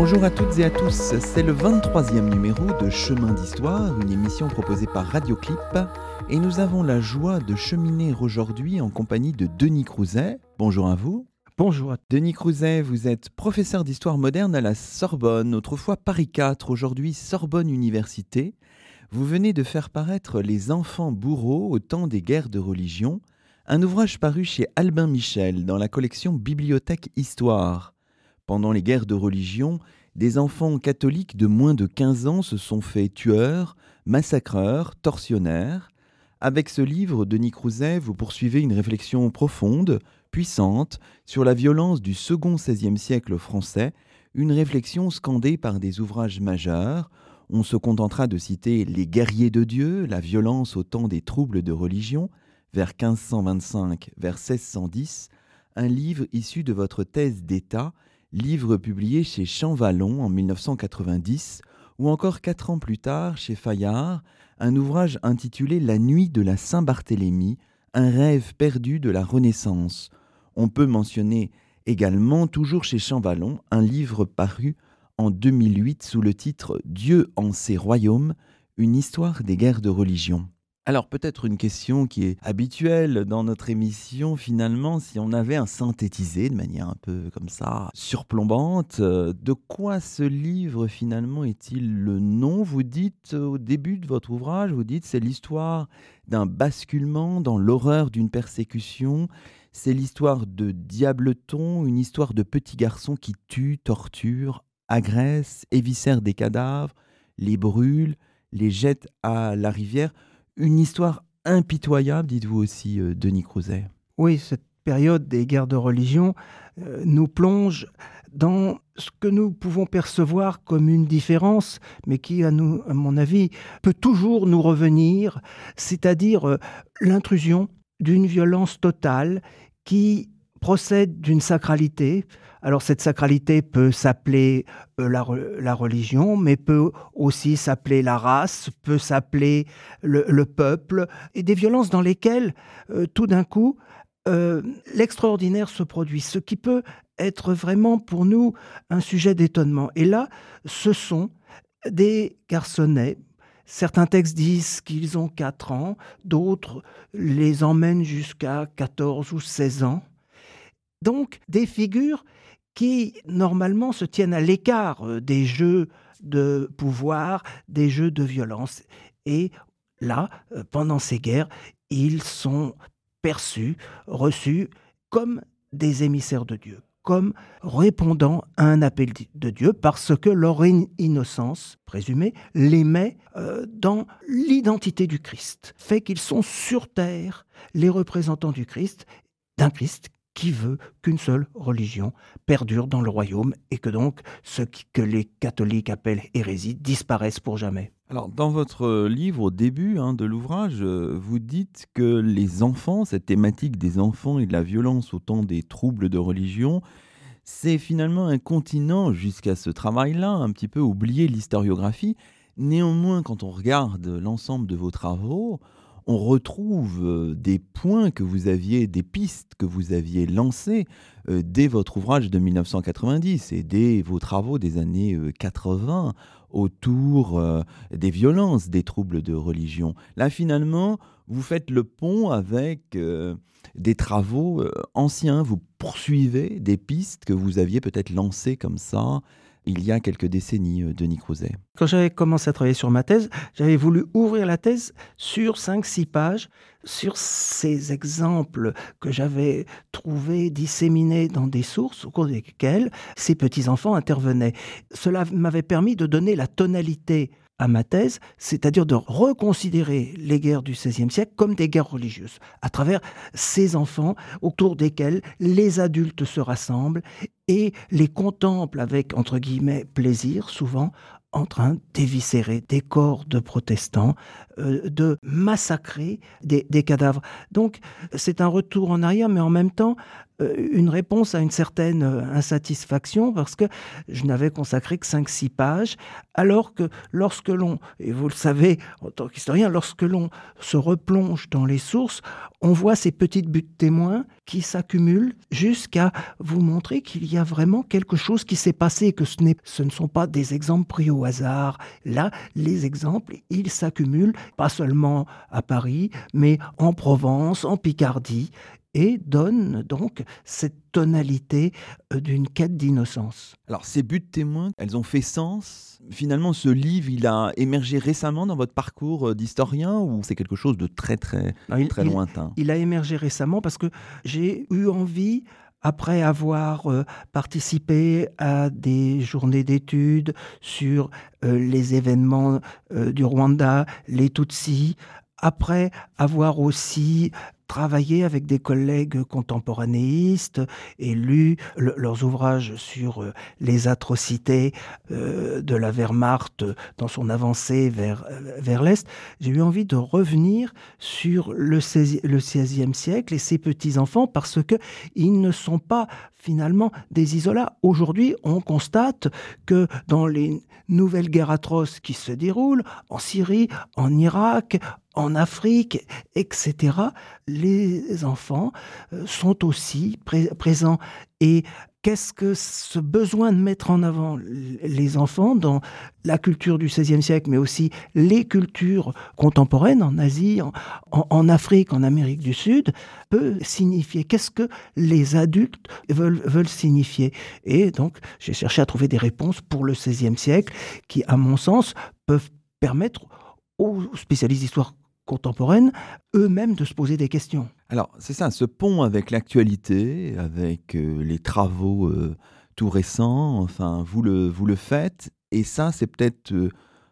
Bonjour à toutes et à tous, c'est le 23e numéro de Chemin d'Histoire, une émission proposée par Radioclip, et nous avons la joie de cheminer aujourd'hui en compagnie de Denis Crouzet. Bonjour à vous. Bonjour. Denis Crouzet, vous êtes professeur d'histoire moderne à la Sorbonne, autrefois Paris 4, aujourd'hui Sorbonne Université. Vous venez de faire paraître Les enfants bourreaux au temps des guerres de religion, un ouvrage paru chez Albin Michel dans la collection Bibliothèque Histoire. Pendant les guerres de religion, des enfants catholiques de moins de 15 ans se sont faits tueurs, massacreurs, tortionnaires. Avec ce livre, Denis Crouzet, vous poursuivez une réflexion profonde, puissante, sur la violence du second XVIe siècle français, une réflexion scandée par des ouvrages majeurs. On se contentera de citer Les guerriers de Dieu, la violence au temps des troubles de religion, vers 1525, vers 1610, un livre issu de votre thèse d'État livre publié chez Champvallon en 1990, ou encore quatre ans plus tard chez Fayard, un ouvrage intitulé La nuit de la Saint-Barthélemy, un rêve perdu de la Renaissance. On peut mentionner également, toujours chez Champvallon, un livre paru en 2008 sous le titre Dieu en ses royaumes, une histoire des guerres de religion. Alors peut-être une question qui est habituelle dans notre émission finalement, si on avait un synthétisé de manière un peu comme ça surplombante, euh, de quoi ce livre finalement est-il le nom? Vous dites au début de votre ouvrage, vous dites c'est l'histoire d'un basculement dans l'horreur d'une persécution, c'est l'histoire de Diableton, une histoire de petits garçons qui tuent, torturent, agressent, éviscèrent des cadavres, les brûlent, les jettent à la rivière une histoire impitoyable, dites-vous aussi, euh, Denis Crouzet. Oui, cette période des guerres de religion euh, nous plonge dans ce que nous pouvons percevoir comme une différence, mais qui, à, mon avis, peut toujours nous revenir, c'est-à-dire euh, l'intrusion d'une violence totale qui procède d'une sacralité. Alors cette sacralité peut s'appeler euh, la, religion, mais peut aussi s'appeler la race, peut s'appeler le, peuple, et des violences dans lesquelles euh, tout d'un coup euh, l'extraordinaire se produit, ce qui peut être vraiment pour nous un sujet d'étonnement. Et là, ce sont des garçonnets Certains textes disent qu'ils ont 4 ans, d'autres les emmènent jusqu'à 14 ou 16 ans. Donc des figures qui normalement se tiennent à l'écart euh, des jeux de pouvoir, des jeux de violence. Et là, euh, pendant ces guerres, ils sont perçus, reçus comme des émissaires de Dieu, comme répondant à un appel de Dieu, parce que leur innocence présumée les met euh, dans l'identité du Christ, fait qu'ils sont sur terre les représentants du Christ, d'un Christ qui veut qu'une seule religion perdure dans le royaume et que donc ce que les catholiques appellent hérésie disparaisse pour jamais. Alors, dans votre livre, au début hein, de l'ouvrage, vous dites que les enfants, cette thématique des enfants et de la violence au temps des troubles de religion, c'est finalement un continent jusqu'à ce travail-là, un petit peu oublié l'historiographie. Néanmoins, quand on regarde l'ensemble de vos travaux, on retrouve euh, des points que vous aviez, des pistes que vous aviez lancées euh, dès votre ouvrage de 1990 et dès vos travaux des années 80 euh, autour des violences, des troubles de religion. Là, finalement, vous faites le pont avec des travaux anciens, vous poursuivez des pistes que vous aviez peut-être lancées comme ça il y a quelques décennies, euh, Denis Crouzet. Quand j'avais commencé à travailler sur ma thèse, j'avais voulu ouvrir la thèse sur 5-6 pages, sur ces exemples que j'avais trouvés disséminés dans des sources au cours desquelles ces petits-enfants intervenaient. Cela m'avait permis de donner la tonalité à ma thèse, c'est-à-dire de reconsidérer les guerres du XVIe siècle comme des guerres religieuses, à travers ces enfants autour desquels les adultes se rassemblent et les contemplent avec, entre guillemets, plaisir, souvent, en train d'éviscérer des corps de protestants, euh, de massacrer des, des cadavres. Donc c'est un retour en arrière, mais en même temps une réponse à une certaine euh, insatisfaction parce que je n'avais consacré que 5-6 pages, alors que lorsque l'on, et vous le savez en tant qu'historien, lorsque l'on se replonge dans les sources, on voit ces petites buts témoins qui s'accumulent jusqu'à vous montrer qu'il y a vraiment quelque chose qui s'est passé, que ce, ce ne sont pas des exemples pris au hasard. Là, les exemples, ils s'accumulent, pas seulement à Paris, mais en Provence, en Picardie, et donne donc cette tonalité euh, d'une quête d'innocence. Alors ces buts de témoins, elles ont fait sens Finalement, ce livre, il a émergé récemment dans votre parcours euh, d'historien ou c'est quelque chose de très très, très lointain? il, a émergé récemment parce que j'ai eu envie après avoir euh, participé à des journées d'études sur les événements du Rwanda, les Tutsis, après avoir aussi travaillé avec des collègues contemporanéistes et lu leurs ouvrages sur euh, les atrocités euh, de la Wehrmacht dans son avancée vers, euh, vers l'Est, j'ai eu envie de revenir sur le, 16, le XVIe siècle et ses petits-enfants parce que ils ne sont pas finalement des isolats. Aujourd'hui, on constate que dans les nouvelles guerres atroces qui se déroulent en Syrie, en Irak, en Afrique, etc., les enfants euh, sont aussi présents. Et qu'est-ce que ce besoin de mettre en avant les enfants dans la culture du XVIe siècle, mais aussi les cultures contemporaines en Asie, en, Afrique, en Amérique du Sud, peut signifier? Qu'est-ce que les adultes veulent, veulent signifier? Et donc, j'ai cherché à trouver des réponses pour le XVIe siècle qui, à mon sens, peuvent permettre aux spécialistes d'histoire contemporaines eux-mêmes de se poser des questions. Alors, c'est ça, ce pont avec l'actualité, avec euh, les travaux euh, tout récents, enfin, vous le, vous le faites, et ça, c'est peut-être euh,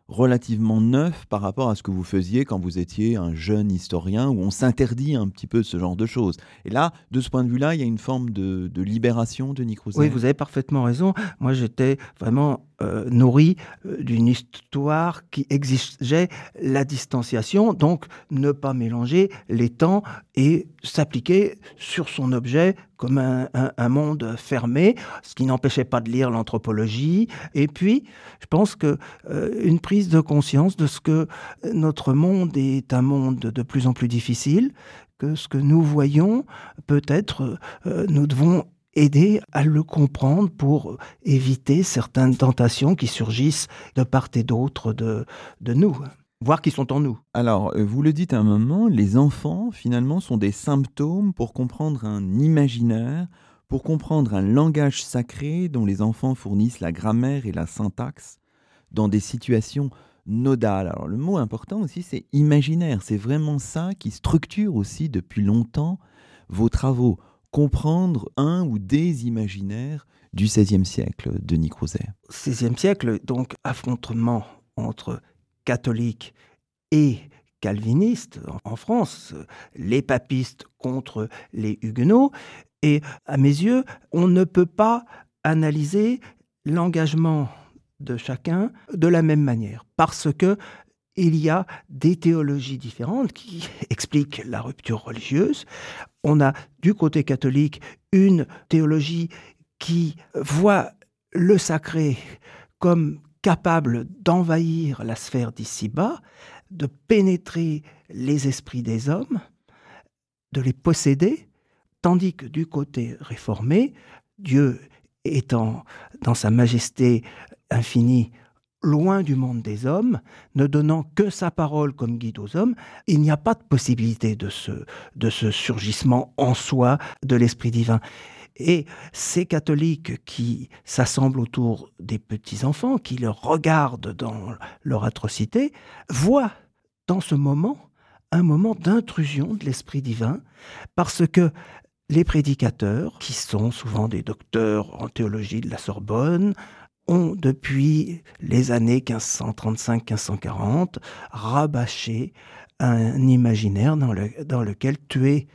relativement neuf par rapport à ce que vous faisiez quand vous étiez un jeune historien, où on s'interdit un petit peu ce genre de choses. Et là, de ce point de vue-là, il y a une forme de, libération de Nick Oui, vous avez parfaitement raison. Moi, j'étais vraiment euh, nourri euh, d'une histoire qui exigeait la distanciation, donc ne pas mélanger les temps et s'appliquer sur son objet comme un, monde fermé, ce qui n'empêchait pas de lire l'anthropologie. Et puis, je pense que euh, une prise de conscience de ce que notre monde est un monde de plus en plus difficile, que ce que nous voyons, peut-être, nous devons aider à le comprendre pour éviter certaines tentations qui surgissent de part et d'autre de, de nous voire qui sont en nous. Alors, euh, vous le dites à un moment, les enfants, finalement, sont des symptômes pour comprendre un imaginaire, pour comprendre un langage sacré dont les enfants fournissent la grammaire et la syntaxe dans des situations nodales. Alors, le mot important aussi, c'est imaginaire. C'est vraiment ça qui structure aussi depuis longtemps vos travaux comprendre un ou des imaginaires du XVIe siècle, Denis Crouzet. XVIe siècle, donc affrontement entre catholiques et calvinistes en France, les papistes contre les huguenots, et à mes yeux, on ne peut pas analyser l'engagement de chacun de la même manière, parce que il y a des théologies différentes qui expliquent la rupture religieuse. On a du côté catholique une théologie qui voit le sacré comme capable d'envahir la sphère d'ici-bas, de pénétrer les esprits des hommes, de les posséder, tandis que du côté réformé, Dieu étant dans sa majesté infinie loin du monde des hommes, ne donnant que sa parole comme guide aux hommes, il n'y a pas de possibilité de ce, surgissement en soi de l'Esprit divin. Et ces catholiques qui s'assemblent autour des petits-enfants, qui le regardent dans leur atrocité, voient dans ce moment un moment d'intrusion de l'Esprit divin, parce que les prédicateurs, qui sont souvent des docteurs en théologie de la Sorbonne, ont, depuis les années 1535-1540, rabâché un imaginaire dans, le, dans lequel tuer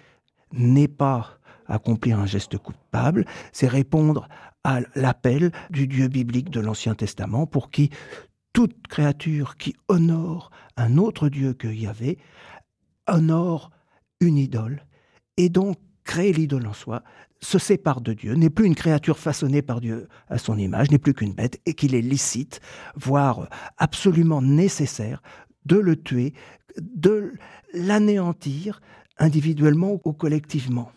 n'est pas accomplir un geste coupable, c'est répondre à l'appel du Dieu biblique de l'Ancien Testament pour qui toute créature qui honore un autre Dieu que Yahvé honore une idole et donc crée l'idole en soi, se sépare de Dieu, n'est plus une créature façonnée par Dieu à son image, n'est plus qu'une bête, et qu'il est licite, voire absolument nécessaire, de le tuer, de l'anéantir individuellement ou collectivement.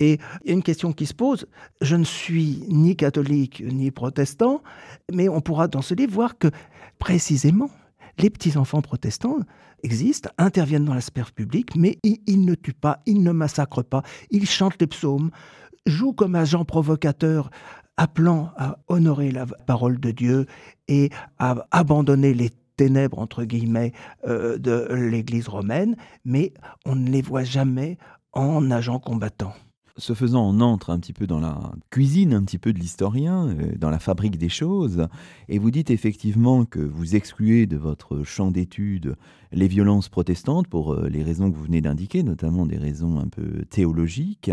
Et il y a une question qui se pose. Je ne suis ni catholique ni protestant, mais on pourra dans ce livre voir que précisément, les petits-enfants protestants existent, interviennent dans la sphère publique, mais ils, ne tuent pas, ils ne massacrent pas, ils chantent les psaumes, jouent comme agents provocateurs appelant à honorer la parole de Dieu et à abandonner les ténèbres, entre guillemets, euh, de l'Église romaine, mais on ne les voit jamais en agents combattants ce faisant, on entre un petit peu dans la cuisine, un petit peu de l'historien, euh, dans la fabrique des choses, et vous dites effectivement que vous excluez de votre champ d'étude les violences protestantes pour euh, les raisons que vous venez d'indiquer, notamment des raisons un peu théologiques.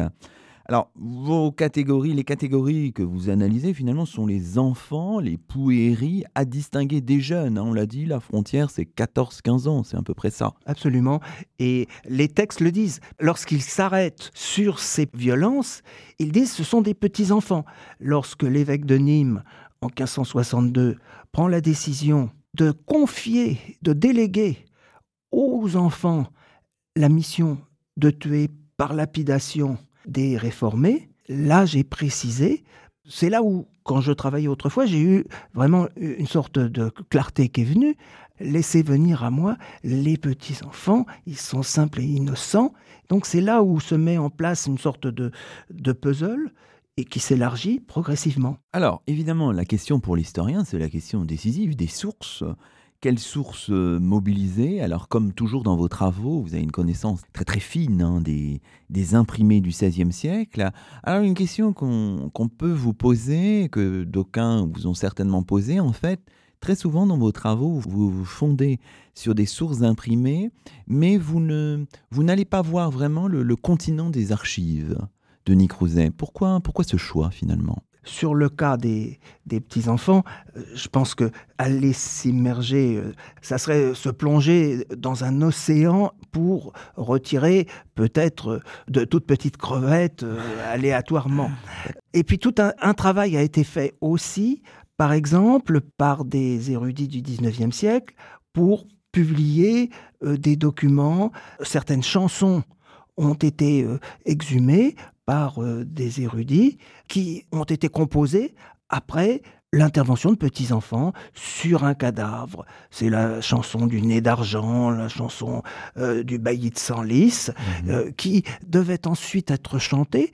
Alors, vos catégories, les catégories que vous analysez, finalement, sont les enfants, les pouéries, à distinguer des jeunes. Hein. On l'a dit, la frontière, c'est 14-15 ans, c'est à peu près ça. Absolument. Et les textes le disent. Lorsqu'ils s'arrêtent sur ces violences, ils disent ce sont des petits-enfants. Lorsque l'évêque de Nîmes, en 1562, prend la décision de confier, de déléguer aux enfants la mission de tuer par lapidation des réformés, là j'ai précisé, c'est là où, quand je travaillais autrefois, j'ai eu vraiment une sorte de clarté qui est venue. Laissez venir à moi les petits-enfants, ils sont simples et innocents. Donc c'est là où se met en place une sorte de, de puzzle et qui s'élargit progressivement. Alors, évidemment, la question pour l'historien, c'est la question décisive des sources quelles sources euh, mobiliser? Alors, comme toujours dans vos travaux, vous avez une connaissance très très fine hein, des, imprimés du XVIe siècle. Alors, une question qu'on peut vous poser, que d'aucuns vous ont certainement posée, en fait, très souvent dans vos travaux, vous vous fondez sur des sources imprimées, mais vous n'allez vous pas voir vraiment le, le, continent des archives de Nick Rouzet. Pourquoi, pourquoi ce choix finalement? Sur le cas des, petits-enfants, euh, je pense que aller s'immerger, euh, ça serait se plonger dans un océan pour retirer peut-être de toutes petites crevettes euh, aléatoirement. Et puis tout un, travail a été fait aussi, par exemple, par des érudits du 19e siècle pour publier des documents, certaines chansons ont été exhumées par euh, des érudits qui ont été composés après l'intervention de petits-enfants sur un cadavre. C'est la chanson du nez d'argent, la chanson euh, du bailli de Senlis, mmh euh, qui devait ensuite être chantée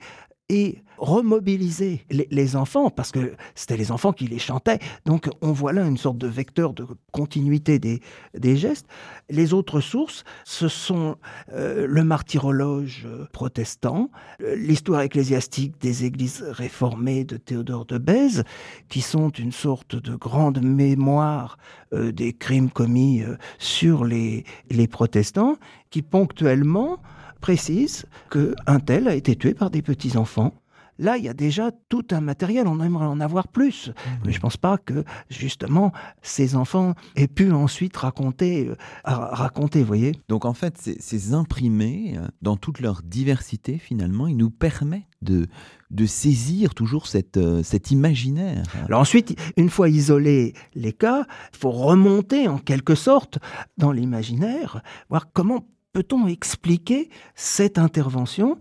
et remobiliser les, enfants, parce que c'était les enfants qui les chantaient. Donc on voit là une sorte de vecteur de continuité des, gestes. Les autres sources, ce sont euh, le martyrologe protestant, l'histoire ecclésiastique des églises réformées de Théodore de Bèze, qui sont une sorte de grande mémoire euh, des crimes commis euh, sur les, les protestants, qui ponctuellement précise qu'un tel a été tué par des petits-enfants. Là, il y a déjà tout un matériel, on aimerait en avoir plus. Mais je ne pense pas que, justement, ces enfants aient pu ensuite raconter, euh, raconter voyez. Donc, en fait, ces, imprimés, euh, dans toute leur diversité, finalement, ils nous permettent de, de saisir toujours cette, euh, cet imaginaire. Alors ensuite, une fois isolés les cas, il faut remonter en quelque sorte dans l'imaginaire, voir comment peut-on expliquer cette intervention?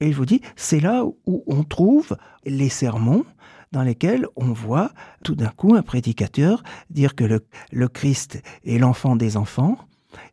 Et je vous dis, c'est là où on trouve les sermons dans lesquels on voit tout d'un coup un prédicateur dire que le, Christ est l'enfant des enfants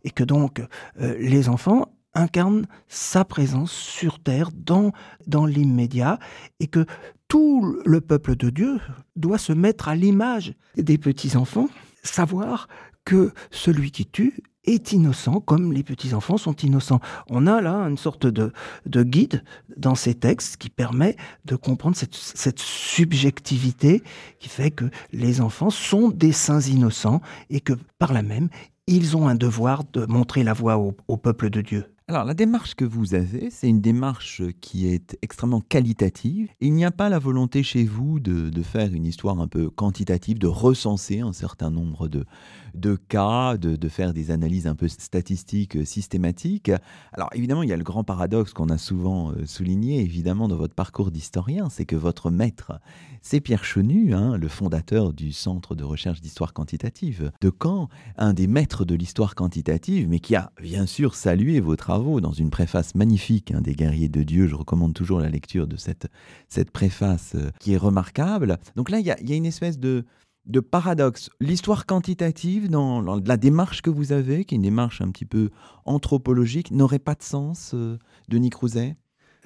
et que donc euh, les enfants incarnent sa présence sur terre dans, dans l'immédiat et que tout le peuple de Dieu doit se mettre à l'image des petits-enfants, savoir que celui qui tue est innocent comme les petits-enfants sont innocents. On a là une sorte de, de, guide dans ces textes qui permet de comprendre cette, cette, subjectivité qui fait que les enfants sont des saints innocents et que par là même, ils ont un devoir de montrer la voie au peuple de Dieu. Alors, la démarche que vous avez, c'est une démarche qui est extrêmement qualitative. Il n'y a pas la volonté chez vous de, faire une histoire un peu quantitative, de recenser un certain nombre de, de cas, de, faire des analyses un peu statistiques systématiques. Alors, évidemment, il y a le grand paradoxe qu'on a souvent euh, souligné, évidemment, dans votre parcours d'historien, c'est que votre maître, c'est Pierre Chenu, hein, le fondateur du Centre de recherche d'histoire quantitative de Caen, un des maîtres de l'histoire quantitative, mais qui a bien sûr salué vos travaux dans une préface magnifique hein, des guerriers de Dieu. Je recommande toujours la lecture de cette, cette préface euh, qui est remarquable. Donc là, il y a, une espèce de, de paradoxe. L'histoire quantitative, dans, la démarche que vous avez, qui est une démarche un petit peu anthropologique, n'aurait pas de sens, euh, Denis Crouzet?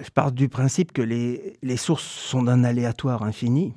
Je pars du principe que les, les sources sont d'un aléatoire infini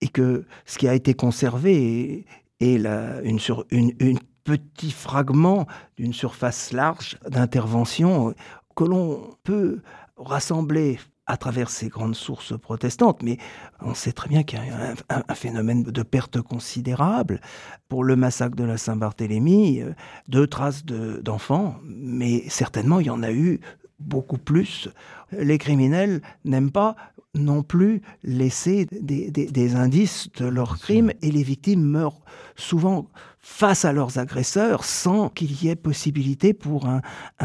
et que ce qui a été conservé est, la, une, sur, une, une petit fragment d'une surface large d'intervention que l'on peut rassembler à travers ces grandes sources protestantes, mais on sait très bien qu'il y a un, phénomène de perte considérable. Pour le massacre de la Saint-Barthélemy, euh, deux traces d'enfants, mais certainement il y en a eu beaucoup plus. Les criminels n'aiment pas non plus laisser des, indices de leurs crimes et les victimes meurent souvent face à leurs agresseurs sans qu'il y ait possibilité pour un,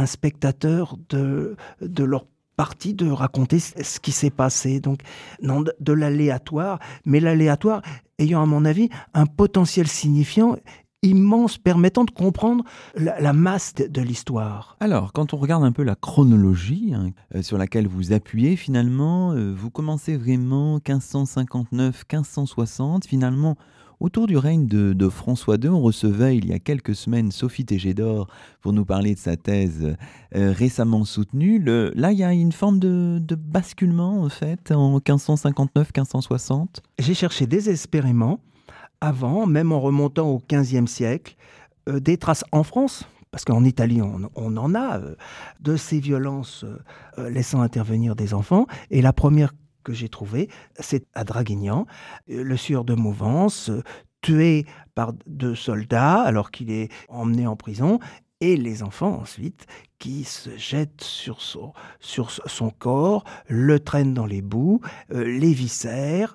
spectateur de, leur partie de raconter ce qui s'est passé. Donc, non, de l'aléatoire, mais l'aléatoire ayant, à mon avis, un potentiel signifiant immense permettant de comprendre la, masse de, l'histoire. Alors, quand on regarde un peu la chronologie hein, euh, sur laquelle vous appuyez, finalement, euh, vous commencez vraiment 1559-1560, finalement, Autour du règne de, François II, on recevait il y a quelques semaines Sophie Tégédor pour nous parler de sa thèse euh, récemment soutenue. là, il y a une forme de, basculement, en fait, en 1559-1560. J'ai cherché désespérément avant, même en remontant au XVe siècle, euh, des traces en France, parce qu'en Italie, on, en a, euh, de ces violences laissant intervenir des enfants. Et la première que j'ai trouvée, c'est à Draguignan, le sieur de Mouvance, tué par deux soldats alors qu'il est emmené en prison, et les enfants ensuite qui se jettent sur son, sur son corps, le traînent dans les boues, les viscères,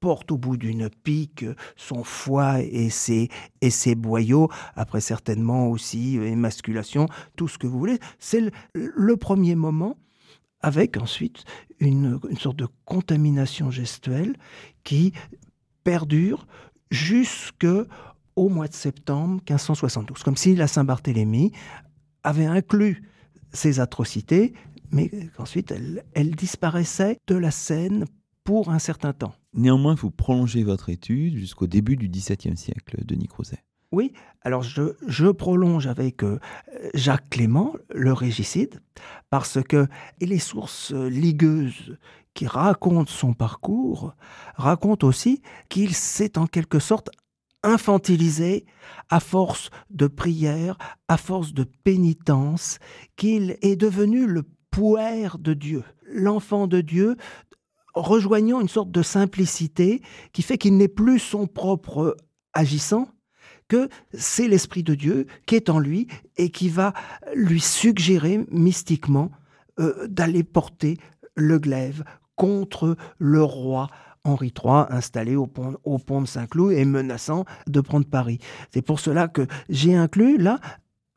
porte au bout d'une pique son foie et ses, et ses boyaux, après certainement aussi euh, émasculation, tout ce que vous voulez. C'est le, premier moment, avec ensuite une, sorte de contamination gestuelle qui perdure jusqu'au mois de septembre 1572, comme si la Saint-Barthélemy avait inclus ces atrocités, mais qu'ensuite elles, elles disparaissaient de la scène pour un certain temps. Néanmoins, vous prolongez votre étude jusqu'au début du XVIIe siècle, Denis Crouzet. Oui, alors je, prolonge avec euh, Jacques Clément, le régicide, parce que les sources ligueuses qui racontent son parcours racontent aussi qu'il s'est en quelque sorte infantilisé à force de prière, à force de pénitence, qu'il est devenu le pouer de Dieu, l'enfant de Dieu rejoignant une sorte de simplicité qui fait qu'il n'est plus son propre agissant, que c'est l'Esprit de Dieu qui est en lui et qui va lui suggérer mystiquement euh, d'aller porter le glaive contre le roi Henri III installé au pont, au pont de Saint-Cloud et menaçant de prendre Paris. C'est pour cela que j'ai inclus là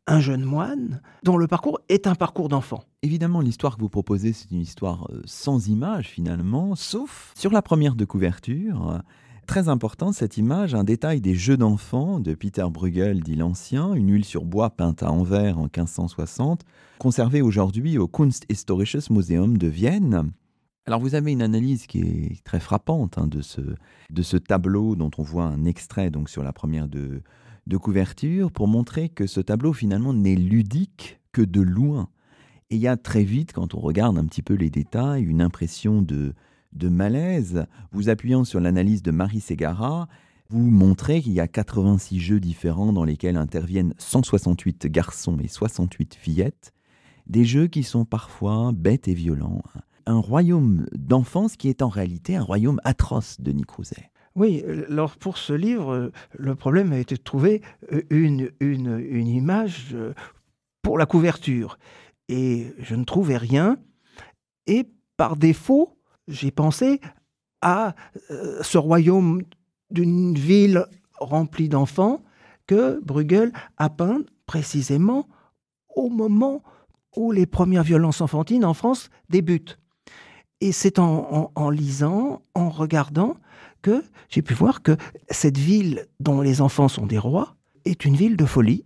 un jeune moine dont le parcours est un parcours d'enfant. Évidemment, l'histoire que vous proposez, c'est une histoire euh, sans image finalement, sauf sur la première de couverture. Très important, cette image, un détail des jeux d'enfants de Peter Bruegel, dit l'Ancien, une huile sur bois peinte à Anvers en 1560, conservée aujourd'hui au Kunsthistorisches Museum de Vienne. Alors vous avez une analyse qui est très frappante hein, de, ce, tableau dont on voit un extrait donc sur la première de, de couverture pour montrer que ce tableau finalement n'est ludique que de loin. Et il y a très vite, quand on regarde un petit peu les détails, une impression de, de malaise. Vous appuyant sur l'analyse de Marie Ségara, vous montrez qu'il y a 86 jeux différents dans lesquels interviennent 168 garçons et 68 fillettes, des jeux qui sont parfois bêtes et violents. Un royaume d'enfance qui est en réalité un royaume atroce, Denis Crouzet. Oui, alors pour ce livre, le problème a été de trouver une, une, une image pour la couverture. Et je ne trouvais rien. Et par défaut, j'ai pensé à euh, ce royaume d'une ville remplie d'enfants que Bruegel a peint précisément au moment où les premières violences enfantines en France débutent. Et c'est en, lisant, en regardant, que j'ai pu voir que cette ville dont les enfants sont des rois est une ville de folie,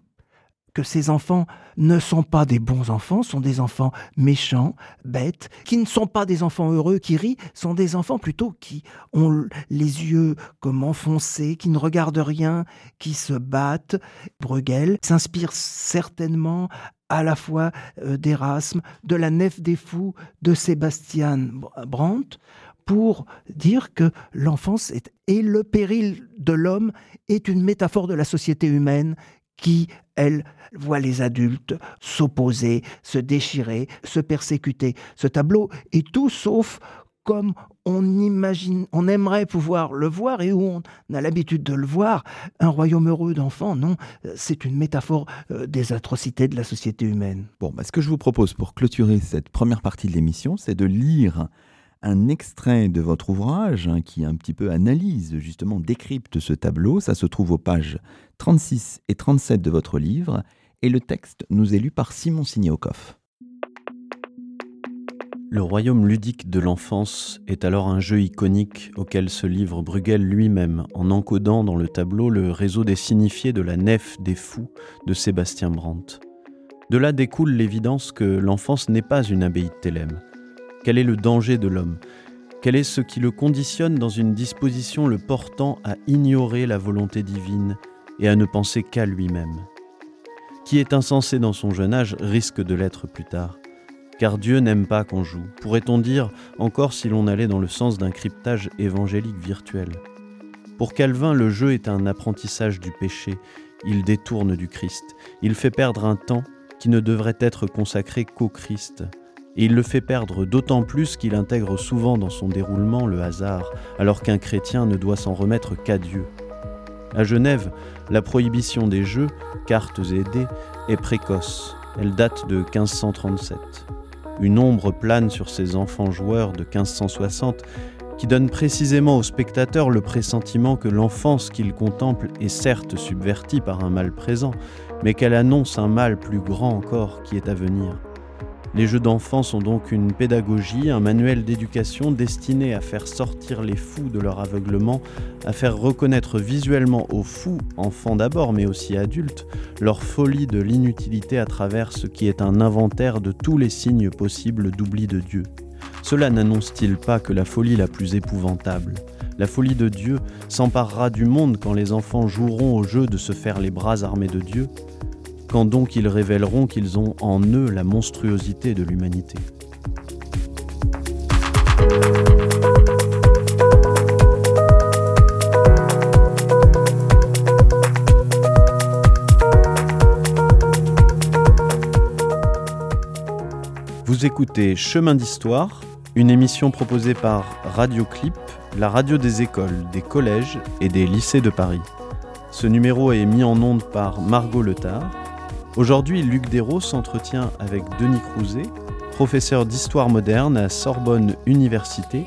que ces enfants ne sont pas des bons enfants, sont des enfants méchants, bêtes, qui ne sont pas des enfants heureux, qui rient, sont des enfants plutôt qui ont les yeux comme enfoncés, qui ne regardent rien, qui se battent. Bruegel s'inspire certainement à la fois euh, d'Erasme, de la Nef des Fous, de Sébastien Brandt, pour dire que l'enfance et le péril de l'homme est une métaphore de la société humaine qui, elle, voit les adultes s'opposer, se déchirer, se persécuter. Ce tableau est tout sauf comme on imagine, on aimerait pouvoir le voir et où on a l'habitude de le voir, un royaume heureux d'enfants, non, c'est une métaphore euh, des atrocités de la société humaine. Bon, bah, ce que je vous propose pour clôturer cette première partie de l'émission, c'est de lire un extrait de votre ouvrage hein, qui un petit peu analyse, justement, décrypte ce tableau. Ça se trouve aux pages 36 et 37 de votre livre. Et le texte nous est lu par Simon Signéokoff. Le royaume ludique de l'enfance est alors un jeu iconique auquel se livre Bruegel lui-même en encodant dans le tableau le réseau des signifiés de la nef des fous de Sébastien Brandt. De là découle l'évidence que l'enfance n'est pas une abbaye de Thélème, quel est le danger de l'homme? Quel est ce qui le conditionne dans une disposition le portant à ignorer la volonté divine et à ne penser qu'à lui-même? Qui est insensé dans son jeune âge risque de l'être plus tard. Car Dieu n'aime pas qu'on joue, pourrait-on dire encore si l'on allait dans le sens d'un cryptage évangélique virtuel? Pour Calvin, le jeu est un apprentissage du péché, il détourne du Christ, il fait perdre un temps qui ne devrait être consacré qu'au Christ, et il le fait perdre d'autant plus qu'il intègre souvent dans son déroulement le hasard, alors qu'un chrétien ne doit s'en remettre qu'à Dieu. À Genève, la prohibition des jeux, cartes et dés, est précoce. Elle date de 1537. Une ombre plane sur ces enfants joueurs de 1560 qui donne précisément au spectateur le pressentiment que l'enfance qu'il contemple est certes subvertie par un mal présent, mais qu'elle annonce un mal plus grand encore qui est à venir. Les jeux d'enfants sont donc une pédagogie, un manuel d'éducation destiné à faire sortir les fous de leur aveuglement, à faire reconnaître visuellement aux fous, enfants d'abord mais aussi adultes, leur folie de l'inutilité à travers ce qui est un inventaire de tous les signes possibles d'oubli de Dieu. Cela n'annonce-t-il pas que la folie la plus épouvantable? La folie de Dieu s'emparera du monde quand les enfants joueront au jeu de se faire les bras armés de Dieu? Quand donc ils révéleront qu'ils ont en eux la monstruosité de l'humanité. Vous écoutez Chemin d'Histoire, une émission proposée par Radio Clip, la radio des écoles, des collèges et des lycées de Paris. Ce numéro est mis en onde par Margot Letard Aujourd'hui, Luc Dérault s'entretient avec Denis Crouzet, professeur d'histoire moderne à Sorbonne Université,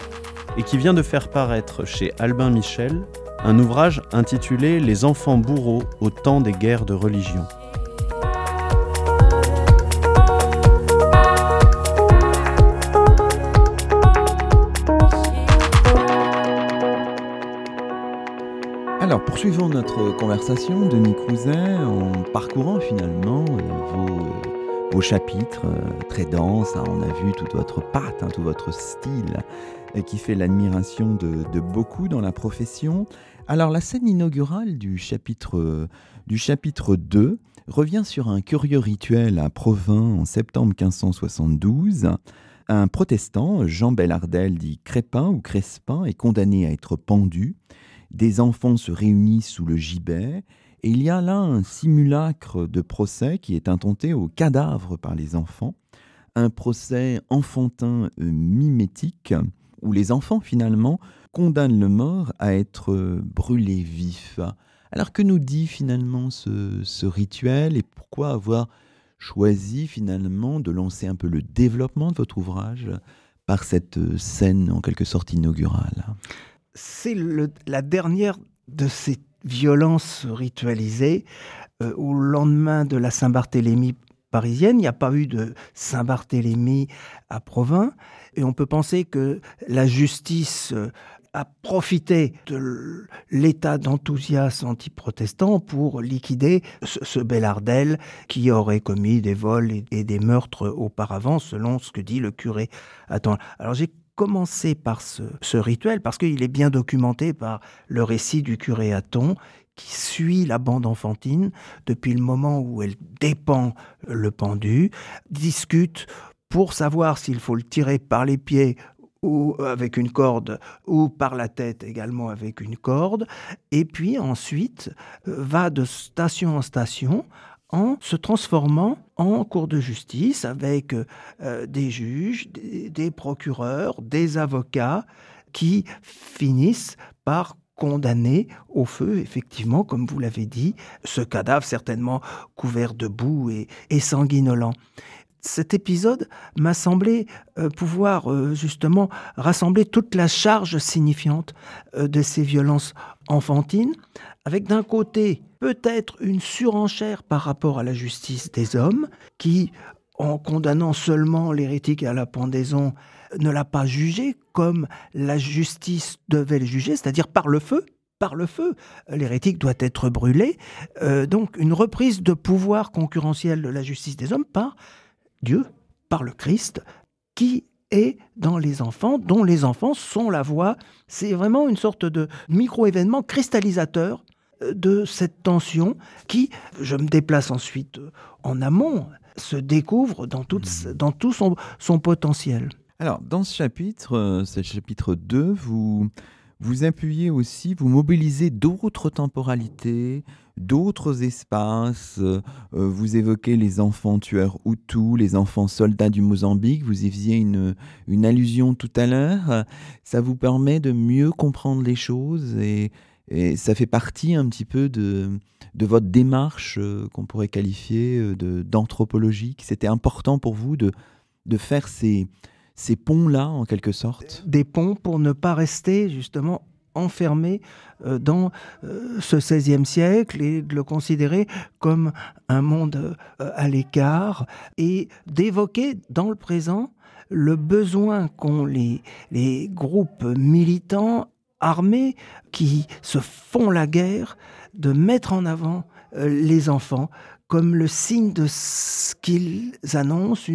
et qui vient de faire paraître chez Albin Michel un ouvrage intitulé Les enfants bourreaux au temps des guerres de religion. Poursuivons notre conversation, Denis Crouzet, en parcourant finalement euh, euh, vos, chapitres euh, très denses. Hein. on a vu toute votre patte, hein, tout votre style, qui fait l'admiration de, beaucoup dans la profession. Alors, la scène inaugurale du chapitre, du chapitre 2 revient sur un curieux rituel à Provins en septembre 1572. Un protestant, Jean Bellardel, dit Crépin ou Crespin, est condamné à être pendu Des enfants se réunissent sous le gibet et il y a là un simulacre de procès qui est intenté au cadavre par les enfants, un procès enfantin euh, mimétique où les enfants finalement condamnent le mort à être euh, brûlé vif. Alors que nous dit finalement ce, rituel et pourquoi avoir choisi finalement de lancer un peu le développement de votre ouvrage par cette euh, scène en quelque sorte inaugurale? C'est la dernière de ces violences ritualisées. Euh, au lendemain de la Saint-Barthélemy parisienne, il n'y a pas eu de Saint-Barthélemy à Provins. Et on peut penser que la justice euh, a profité de l'état d'enthousiasme anti-protestant pour liquider ce, Bellardel qui aurait commis des vols et, des meurtres auparavant, selon ce que dit le curé. Attends, alors j'ai commencé par ce, rituel parce qu'il est bien documenté par le récit du curé Aton qui suit la bande enfantine depuis le moment où elle dépend le pendu, discute pour savoir s'il faut le tirer par les pieds ou avec une corde, ou par la tête également avec une corde, et puis ensuite va de station en station en se transformant en cour de justice avec euh, des juges, des, procureurs, des avocats qui finissent par condamner au feu, effectivement, comme vous l'avez dit, ce cadavre certainement couvert de boue et, sanguinolent. Cet épisode m'a semblé euh, pouvoir euh, justement rassembler toute la charge signifiante de ces violences enfantines, avec d'un côté peut-être une surenchère par rapport à la justice des hommes, qui, en condamnant seulement l'hérétique à la pendaison, ne l'a pas jugé comme la justice devait le juger, c'est-à-dire par le feu, par le feu. L'hérétique doit être brûlé. donc une reprise de pouvoir concurrentiel de la justice des hommes par Dieu, par le Christ, qui est dans les enfants, dont les enfants sont la voix. C'est vraiment une sorte de micro-événement cristallisateur euh, de cette tension qui, je me déplace ensuite euh, en amont, se découvre dans, tout, dans tout son, son potentiel. Alors, dans ce chapitre, euh, ce chapitre 2, vous, vous appuyez aussi, vous mobilisez d'autres temporalités, d'autres espaces. Euh, vous évoquez les enfants tueurs Hutus, les enfants soldats du Mozambique. Vous y faisiez une, une allusion tout à l'heure. Ça vous permet de mieux comprendre les choses et, ça fait partie un petit peu de, de votre démarche euh, qu'on pourrait qualifier euh, d'anthropologique. C'était important pour vous de, de faire ces, ces ponts-là, en quelque sorte? Des ponts pour ne pas rester justement enfermé euh, dans ce XVIe siècle et de le considérer comme un monde à l'écart et d'évoquer dans le présent le besoin qu'ont les, les groupes militants armés qui se font la guerre de mettre en avant les enfants comme le signe de ce qu'ils annoncent,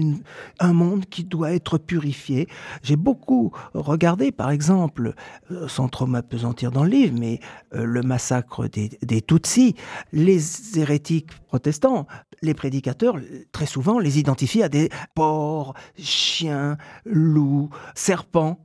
un monde qui doit être purifié. J'ai beaucoup regardé, par exemple, euh, sans trop m'apesantir dans le livre, mais euh, le massacre des, des Tutsis, les hérétiques protestants, les prédicateurs, très souvent, les identifient à des porcs, chiens, loups, serpents.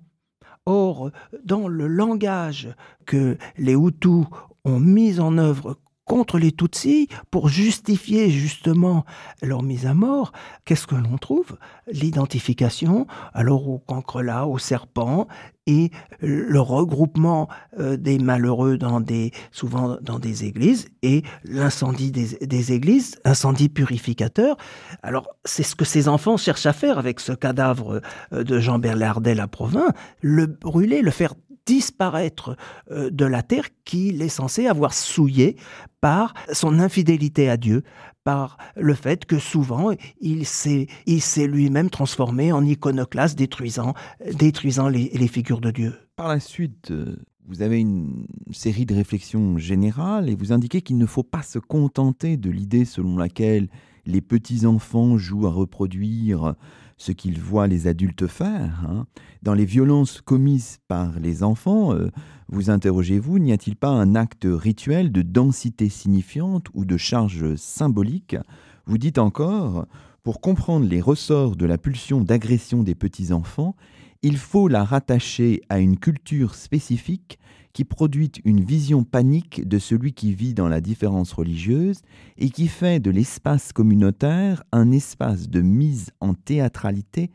Or, dans le langage que les Hutus ont mis en œuvre contre les Tutsis pour justifier justement leur mise à mort, qu'est-ce que l'on trouve? L'identification, alors au cancrelat, au serpent, et le regroupement euh, des malheureux dans des, souvent dans des églises, et l'incendie des, églises, incendie purificateur. Alors, c'est ce que ces enfants cherchent à faire avec ce cadavre euh, de Jean Berlardel à Provins, le brûler, le faire disparaître euh, de la terre qu'il est censé avoir souillé par son infidélité à Dieu, par le fait que souvent il s'est, il s'est lui-même transformé en iconoclaste, détruisant, détruisant les, les figures de Dieu. Par la suite, euh, vous avez une série de réflexions générales et vous indiquez qu'il ne faut pas se contenter de l'idée selon laquelle les petits-enfants jouent à reproduire ce qu'ils voient les adultes faire. Hein. Dans les violences commises par les enfants, euh, vous interrogez-vous, n'y a-t-il pas un acte rituel de densité signifiante ou de charge symbolique? Vous dites encore, pour comprendre les ressorts de la pulsion d'agression des petits-enfants, il faut la rattacher à une culture spécifique qui produit une vision panique de celui qui vit dans la différence religieuse et qui fait de l'espace communautaire un espace de mise en théâtralité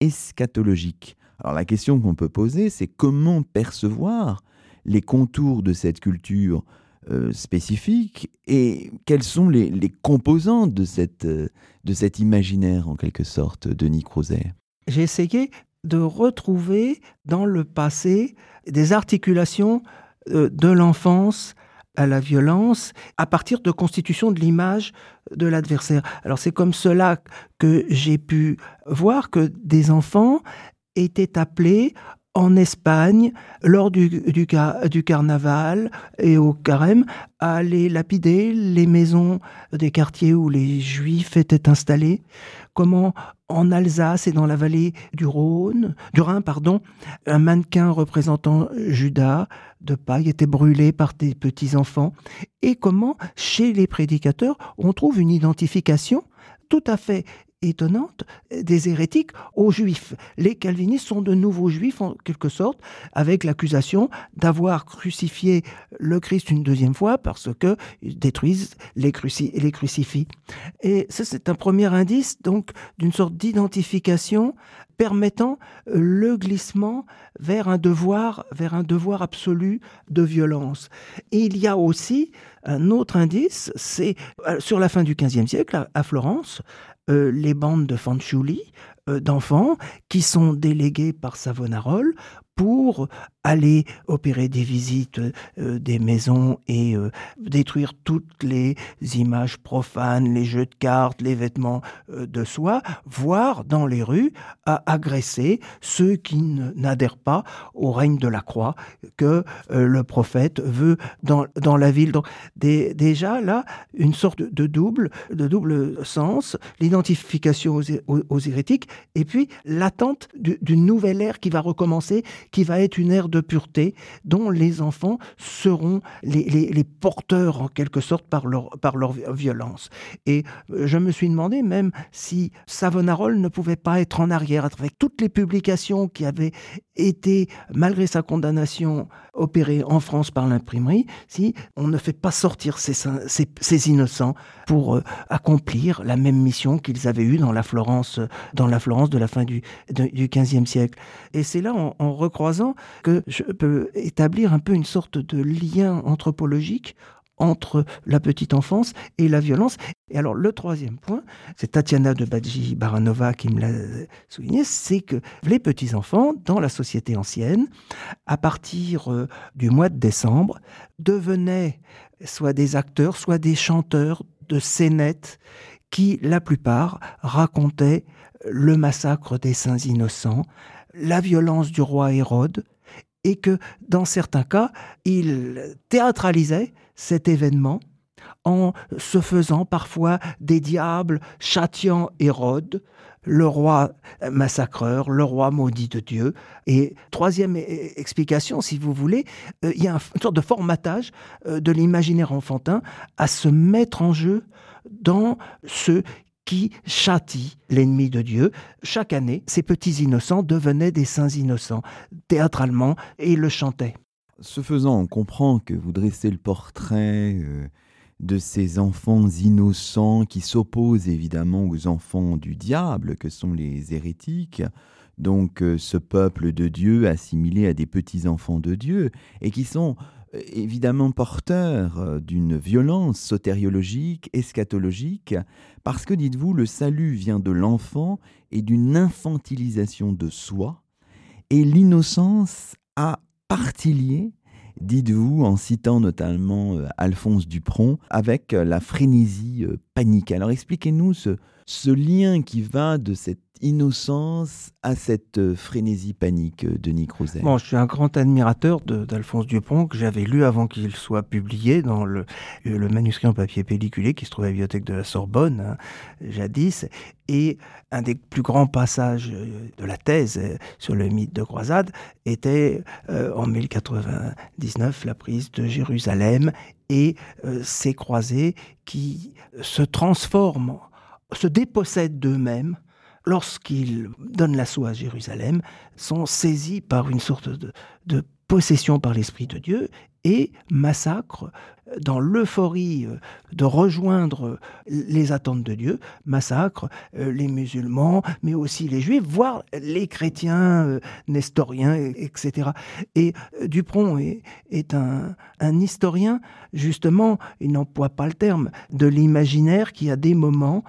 eschatologique. Alors la question qu'on peut poser, c'est comment percevoir les contours de cette culture euh, spécifique et quelles sont les, composantes de, cette, euh, de cet imaginaire en quelque sorte, Denis Crouzet? J'ai essayé de retrouver dans le passé des articulations euh, de l'enfance à la violence à partir de constitution de l'image de l'adversaire. Alors c'est comme cela que j'ai pu voir que des enfants étaient appelés en Espagne, lors du, carnaval et au carême, à aller lapider les maisons des quartiers où les juifs étaient installés. Comment en Alsace et dans la vallée du Rhône, du Rhin, pardon, un mannequin représentant Judas de paille était brûlé par des petits enfants. Et comment, chez les prédicateurs, on trouve une identification tout à fait étonnante des hérétiques aux juifs. Les calvinistes sont de nouveaux juifs en quelque sorte, avec l'accusation d'avoir crucifié le Christ une deuxième fois parce que détruisent les, les crucifix. Et ça, c'est un premier indice donc d'une sorte d'identification permettant le glissement vers un devoir, vers un devoir absolu de violence. Et il y a aussi un autre indice, c'est euh, sur la fin du XVe siècle, à Florence, euh, les bandes de fanciulli, euh, d'enfants, qui sont délégués par Savonarole pour aller opérer des visites euh, des maisons et euh, détruire toutes les images profanes, les jeux de cartes, les vêtements euh, de soie, voire dans les rues à agresser ceux qui n'adhèrent pas au règne de la croix que le prophète veut dans, dans la ville. Donc déjà là, une sorte de double, de double sens, l'identification aux, aux, hérétiques et puis l'attente d'une nouvelle ère qui va recommencer, qui va être une ère de pureté dont les enfants seront les, porteurs en quelque sorte par leur, par leur violence. Et euh, je me suis demandé même si Savonarole ne pouvait pas être en arrière avec toutes les publications qui avaient été, malgré sa condamnation, opérées en France par l'imprimerie, si on ne fait pas sortir ces, ces, innocents pour euh, accomplir la même mission qu'ils avaient eue dans la Florence, dans la Florence de la fin du, XVe siècle. Et c'est là, en, en recroisant, que je peut établir un peu une sorte de lien anthropologique entre la petite enfance et la violence. Et alors le troisième point, c'est Tatiana de Badji Baranova qui me l'a souligné, c'est que les petits-enfants, dans la société ancienne, à partir euh, du mois de décembre, devenaient soit des acteurs, soit des chanteurs de scénettes qui, la plupart, racontaient le massacre des saints innocents, la violence du roi Hérode, et que dans certains cas, il théâtralisait cet événement en se faisant parfois des diables châtiant Hérode, le roi massacreur, le roi maudit de Dieu. Et troisième e-, explication, si vous voulez, euh, il y a une sorte de formatage euh, de l'imaginaire enfantin à se mettre en jeu dans ce qui châtie l'ennemi de Dieu. Chaque année, ces petits innocents devenaient des saints innocents, théâtralement, et le chantaient. Ce faisant, on comprend que vous dressez le portrait euh, de ces enfants innocents qui s'opposent évidemment aux enfants du diable, que sont les hérétiques, donc euh, ce peuple de Dieu assimilé à des petits-enfants de Dieu, et qui sont évidemment porteur euh, d'une violence sotériologique, eschatologique, parce que, dites-vous, le salut vient de l'enfant et d'une infantilisation de soi, et l'innocence a partie dites-vous, en citant notamment euh, Alphonse Dupron, avec euh, la frénésie panique. Alors expliquez-nous ce, ce lien qui va de cette innocence à cette euh, frénésie panique, euh, Denis Crouzet Bon, je suis un grand admirateur d'Alphonse Dupont, que j'avais lu avant qu'il soit publié dans le, le, manuscrit en papier pelliculé qui se trouve à la bibliothèque de la Sorbonne, hein, jadis. Et un des plus grands passages euh, de la thèse sur le mythe de croisade était en 1099 la prise de Jérusalem et ces croisés qui se transforment, se dépossèdent d'eux-mêmes lorsqu'ils donnent l'assaut à Jérusalem, sont saisis par une sorte de, possession par l'Esprit de Dieu et massacre dans l'euphorie euh, de rejoindre les attentes de Dieu, massacre euh, les musulmans, mais aussi les juifs, voire les chrétiens euh, nestoriens, etc. Et Dupron est, un, historien, justement, il n'emploie pas le terme, de l'imaginaire qui, à des moments,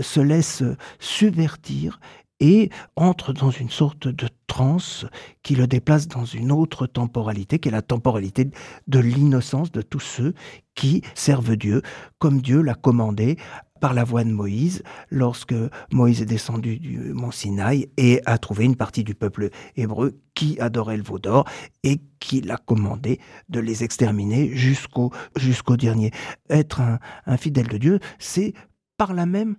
se laisse subvertir et entre dans une sorte de transe qui le déplace dans une autre temporalité, qui est la temporalité de l'innocence de tous ceux qui servent Dieu, comme Dieu l'a commandé par la voix de Moïse, lorsque Moïse est descendu du mont Sinaï et a trouvé une partie du peuple hébreu qui adorait le veau d'or et qui l'a commandé de les exterminer jusqu'au jusqu'au dernier. Être un fidèle de Dieu, c'est par là même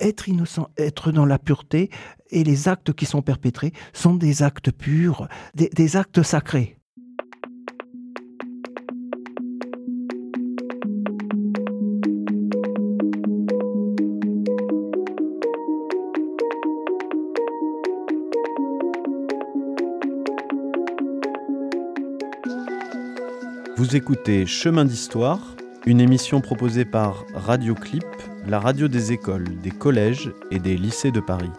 être innocent, être dans la pureté, et les actes qui sont perpétrés sont des actes purs, des, actes sacrés. Vous écoutez Chemin d'Histoire, une émission proposée par Radio Clip la radio des écoles, des collèges et des lycées de Paris.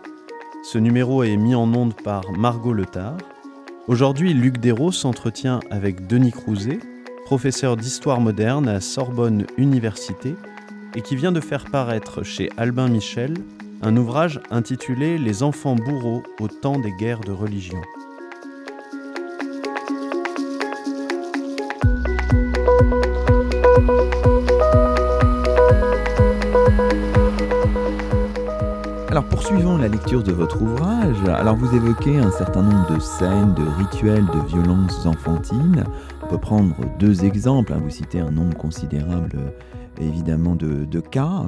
Ce numéro est mis en onde par Margot Letard. Aujourd'hui, Luc Dérault s'entretient avec Denis Crouzet, professeur d'histoire moderne à Sorbonne Université et qui vient de faire paraître chez Albin Michel un ouvrage intitulé Les enfants bourreaux au temps des guerres de religion. Alors poursuivant la lecture de votre ouvrage, alors vous évoquez un certain nombre de scènes, de rituels de violence enfantine. On peut prendre deux exemples, hein. vous citez un nombre considérable évidemment de, cas,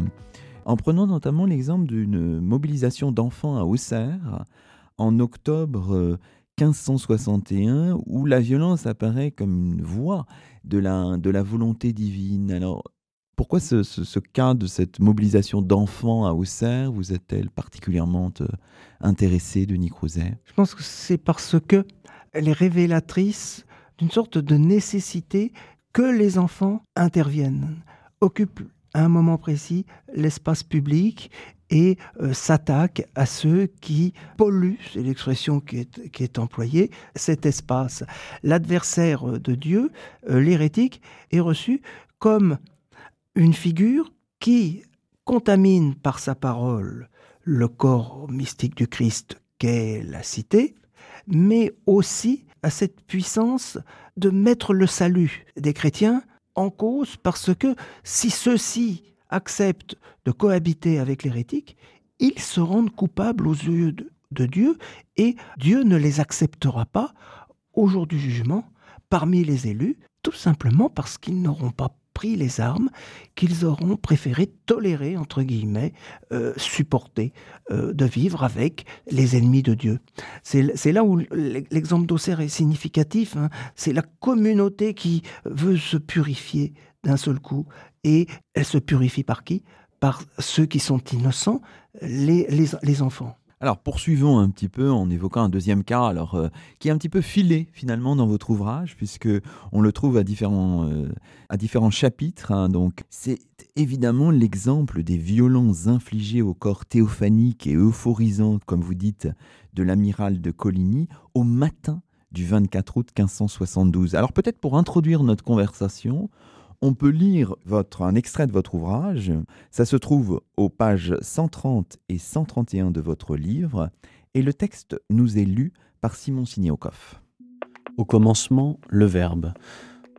en prenant notamment l'exemple d'une mobilisation d'enfants à Auxerre en octobre 1561 où la violence apparaît comme une voie de la, de la volonté divine. Alors pourquoi ce, cas de cette mobilisation d'enfants à Auxerre vous est-elle particulièrement euh, intéressée, Denis Crouzet? Je pense que c'est parce que elle est révélatrice d'une sorte de nécessité que les enfants interviennent, occupent à un moment précis l'espace public et euh, s'attaquent à ceux qui polluent, c'est l'expression qui est, qui est, employée, cet espace. L'adversaire de Dieu, euh, l'hérétique, est reçu comme une figure qui contamine par sa parole le corps mystique du Christ qu'est la cité, mais aussi à cette puissance de mettre le salut des chrétiens en cause parce que si ceux-ci acceptent de cohabiter avec l'hérétique, ils se rendent coupables aux yeux de, Dieu et Dieu ne les acceptera pas au jour du jugement parmi les élus, tout simplement parce qu'ils n'auront pas pris les armes qu'ils auront préféré tolérer, entre guillemets, euh, supporter, euh, de vivre avec les ennemis de Dieu. C'est là où l'exemple d'Auxerre est significatif. Hein. C'est la communauté qui veut se purifier d'un seul coup. Et elle se purifie par qui? Par ceux qui sont innocents, les, les enfants. Alors poursuivons un petit peu en évoquant un deuxième cas, alors euh, qui est un petit peu filé finalement dans votre ouvrage, puisque on le trouve à différents, euh, à différents chapitres. Hein. donc c'est évidemment l'exemple des violences infligées au corps théophanique et euphorisant, comme vous dites, de l'amiral de Coligny au matin du 24 août 1572. Alors peut-être pour introduire notre conversation, on peut lire un extrait de votre ouvrage. Ça se trouve aux pages 130 et 131 de votre livre. Et le texte nous est lu par Simon Signokoff. Au commencement, le Verbe.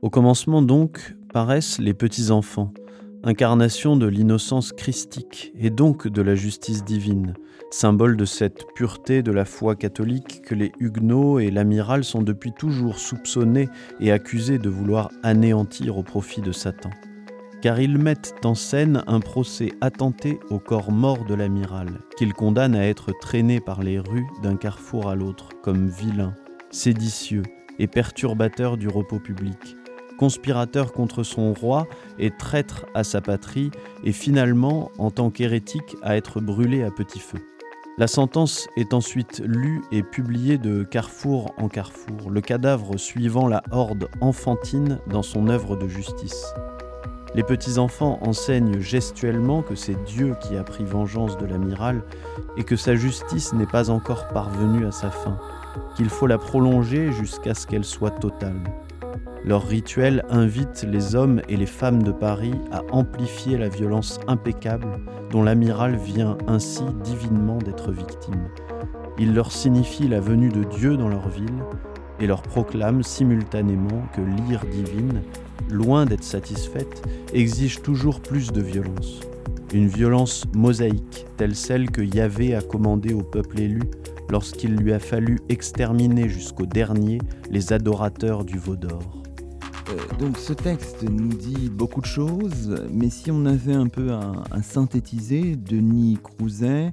Au commencement donc paraissent les petits enfants incarnation de l'innocence christique et donc de la justice divine, symbole de cette pureté de la foi catholique que les Huguenots et l'amiral sont depuis toujours soupçonnés et accusés de vouloir anéantir au profit de Satan. Car ils mettent en scène un procès attenté au corps mort de l'amiral, qu'ils condamnent à être traîné par les rues d'un carrefour à l'autre comme vilain, séditieux et perturbateur du repos public conspirateur contre son roi et traître à sa patrie, et finalement, en tant qu'hérétique, à être brûlé à petit feu. La sentence est ensuite lue et publiée de carrefour en carrefour, le cadavre suivant la horde enfantine dans son œuvre de justice. Les petits-enfants enseignent gestuellement que c'est Dieu qui a pris vengeance de l'amiral et que sa justice n'est pas encore parvenue à sa fin, qu'il faut la prolonger jusqu'à ce qu'elle soit totale. Leur rituel invite les hommes et les femmes de Paris à amplifier la violence impeccable dont l'amiral vient ainsi divinement d'être victime. Il leur signifie la venue de Dieu dans leur ville et leur proclame simultanément que l'ire divine, loin d'être satisfaite, exige toujours plus de violence. Une violence mosaïque, telle celle que Yahvé a commandée au peuple élu lorsqu'il lui a fallu exterminer jusqu'au dernier les adorateurs du veau d'or. Euh, donc ce texte nous dit beaucoup de choses, mais si on avait un peu à, synthétiser, Denis Crouzet,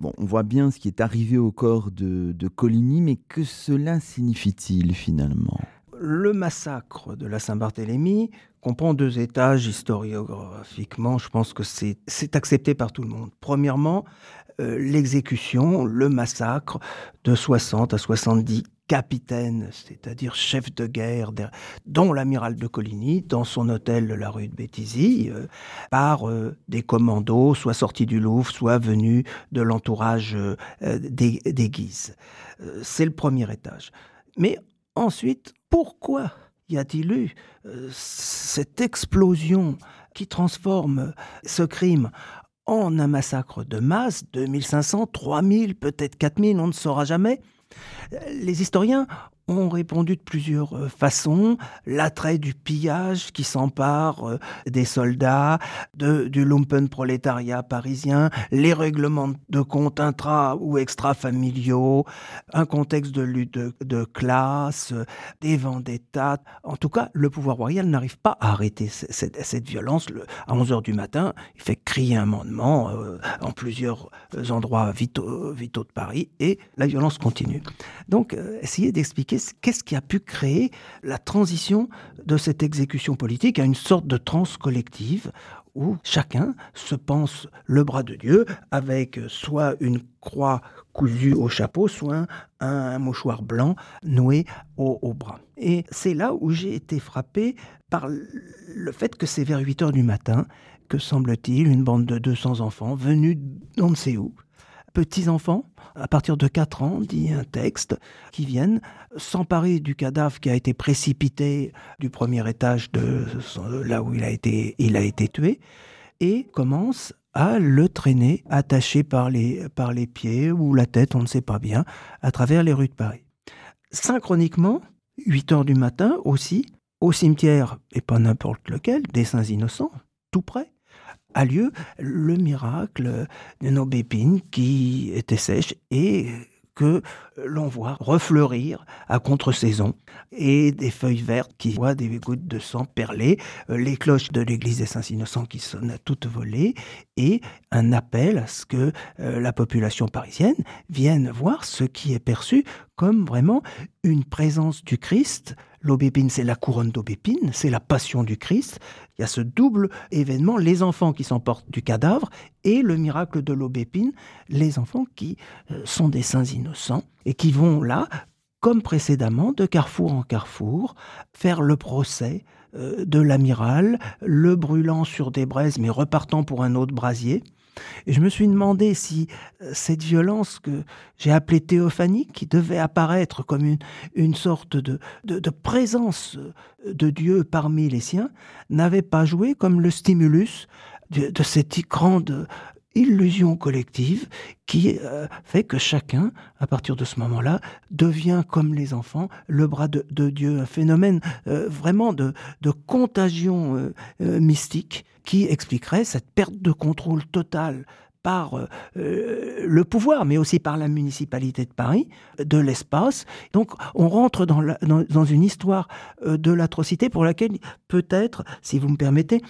bon, on voit bien ce qui est arrivé au corps de, de Coligny, mais que cela signifie-t-il finalement? Le massacre de la Saint-Barthélemy comprend deux étages historiographiquement. Je pense que c'est accepté par tout le monde. Premièrement, l'exécution, le massacre de 60 à 70 capitaine, c'est-à-dire chef de guerre, dont l'amiral de Coligny, dans son hôtel de la rue de Béthisy, euh, par euh, des commandos, soit sortis du Louvre, soit venus de l'entourage euh, des, des, Guises. C'est le premier étage. Mais ensuite, pourquoi y a-t-il eu cette explosion qui transforme ce crime en un massacre de masse, 2500, 3000, peut-être 4000, on ne saura jamais. Les historiens ont répondu de plusieurs euh, façons. L'attrait du pillage qui s'empare euh, des soldats, de, du lumpenprolétariat parisien, les règlements de comptes intra- ou extra-familiaux, un contexte de lutte de, classe, des vendettas. En tout cas, le pouvoir royal n'arrive pas à arrêter cette, violence. à 11 h du matin, il fait crier un mandement euh, en plusieurs endroits vitaux, vitaux de Paris et la violence continue. Donc, essayez d'expliquer qu'est-ce qui a pu créer la transition de cette exécution politique à une sorte de transe collective où chacun se pense le bras de Dieu avec soit une croix cousue au chapeau, soit un, mouchoir blanc noué au, bras. Et c'est là où j'ai été frappé par le fait que c'est vers 8 heures du matin que semble-t-il une bande de 200 enfants venus d'on ne sait où, petits-enfants, à partir de 4 ans, dit un texte, qui viennent s'emparer du cadavre qui a été précipité du premier étage de là où il a été, il a été tué, et commencent à le traîner, attaché par les, par les pieds ou la tête, on ne sait pas bien, à travers les rues de Paris. Synchroniquement, 8 heures du matin aussi, au cimetière, et pas n'importe lequel, des Saints Innocents, tout près, a lieu le miracle de nos bépines qui étaient sèches et que l'on voit refleurir à contre-saison et des feuilles vertes qui voient des gouttes de sang perler, euh, les cloches de l'église des Saints-Innocents qui sonnent à toutes volées et un appel à ce que euh, la population parisienne vienne voir ce qui est perçu comme vraiment une présence du Christ L'aubépine, c'est la couronne d'aubépine, c'est la passion du Christ. Il y a ce double événement, les enfants qui s'emportent du cadavre et le miracle de l'aubépine, les enfants qui euh, sont des saints innocents et qui vont là, comme précédemment, de carrefour en carrefour, faire le procès euh, de l'amiral, le brûlant sur des braises mais repartant pour un autre brasier. Et je me suis demandé si euh, cette violence que j'ai appelée théophanique, qui devait apparaître comme une, une sorte de, de, présence euh, de Dieu parmi les siens, n'avait pas joué comme le stimulus de, de cette grande illusion collective qui euh, fait que chacun, à partir de ce moment-là, devient comme les enfants le bras de, Dieu, un phénomène vraiment de, de contagion mystique qui expliquerait cette perte de contrôle total par euh, euh, le pouvoir, mais aussi par la municipalité de Paris, de l'espace. Donc on rentre dans, une histoire euh, de l'atrocité pour laquelle peut-être, si vous me permettez,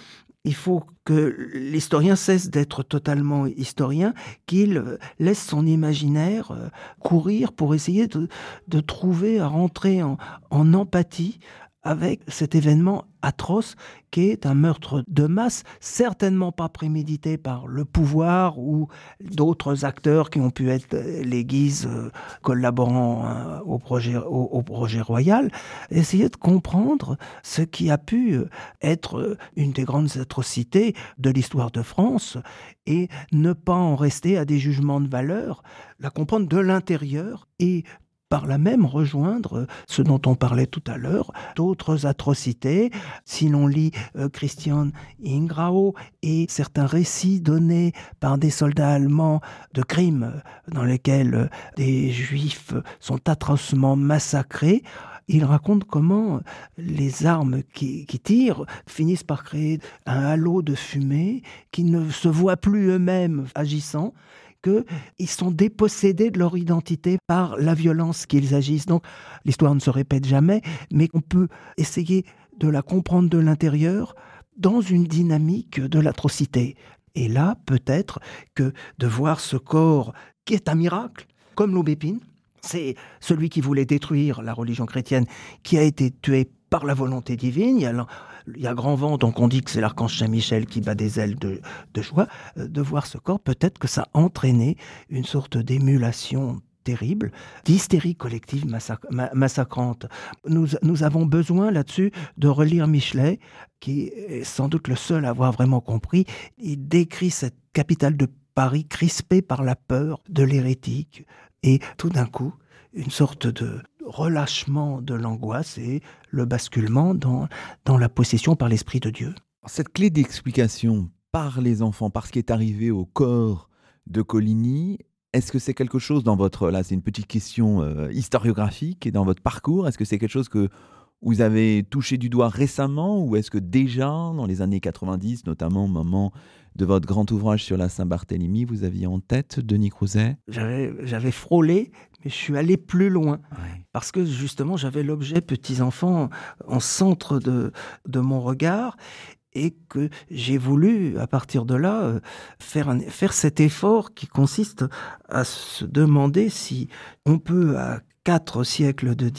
il faut que l'historien cesse d'être totalement historien, qu'il laisse son imaginaire courir pour essayer de, trouver, à rentrer en, en empathie avec cet événement atroce qui est un meurtre de masse, certainement pas prémédité par le pouvoir ou d'autres acteurs qui ont pu être les guises euh, collaborant hein, au projet, au, projet royal. Essayer de comprendre ce qui a pu être une des grandes atrocités de l'histoire de France et ne pas en rester à des jugements de valeur, la comprendre de l'intérieur et par là même rejoindre ce dont on parlait tout à l'heure, d'autres atrocités. Si l'on lit euh, Christian Ingrao et certains récits donnés par des soldats allemands de crimes dans lesquels euh, des juifs sont atrocement massacrés, il raconte comment les armes qui, qui, tirent finissent par créer un halo de fumée qui ne se voient plus eux-mêmes agissant qu'ils sont dépossédés de leur identité par la violence qu'ils agissent. Donc l'histoire ne se répète jamais, mais on peut essayer de la comprendre de l'intérieur dans une dynamique de l'atrocité. Et là, peut-être que de voir ce corps qui est un miracle, comme l'aubépine, c'est celui qui voulait détruire la religion chrétienne, qui a été tué par la volonté divine. Il y a grand vent, donc on dit que c'est l'archange Saint-Michel qui bat des ailes de, joie. Euh, de voir ce corps, peut-être que ça a entraîné une sorte d'émulation terrible, d'hystérie collective massacrante. Nous, nous avons besoin là-dessus de relire Michelet, qui est sans doute le seul à avoir vraiment compris. Il décrit cette capitale de Paris crispée par la peur de l'hérétique. Et tout d'un coup, une sorte de relâchement de l'angoisse et le basculement dans, dans la possession par l'Esprit de Dieu. Cette clé d'explication par les enfants, par ce qui est arrivé au corps de Coligny, est-ce que c'est quelque chose dans votre... Là, c'est une petite question euh, historiographique et dans votre parcours, est-ce que c'est quelque chose que vous avez touché du doigt récemment ou est-ce que déjà, dans les années 90, notamment au moment de votre grand ouvrage sur la Saint-Barthélemy, vous aviez en tête Denis Crouzet? J'avais frôlé, mais je suis allé plus loin. Parce que justement, j'avais l'objet petits-enfants en centre de, de mon regard et que j'ai voulu, à partir de là, euh, faire, faire cet effort qui consiste à se demander si on peut, à quatre siècles de,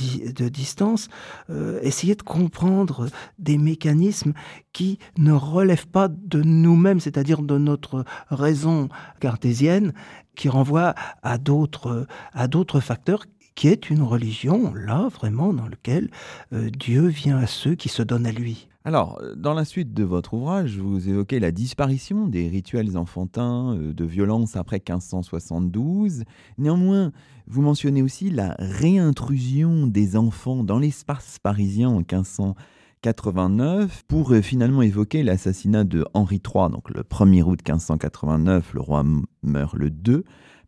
distance, euh, essayer de comprendre des mécanismes qui ne relèvent pas de nous-mêmes, c'est-à-dire de notre raison cartésienne, qui renvoie à d'autres facteurs qui est une religion, là, vraiment, dans lequel euh, Dieu vient à ceux qui se donnent à lui. Alors, dans la suite de votre ouvrage, vous évoquez la disparition des rituels enfantins euh, de violence après 1572. Néanmoins, vous mentionnez aussi la réintrusion des enfants dans l'espace parisien en 1589 pour euh, finalement évoquer l'assassinat de Henri III, donc le 1er août 1589, le roi meurt le 2,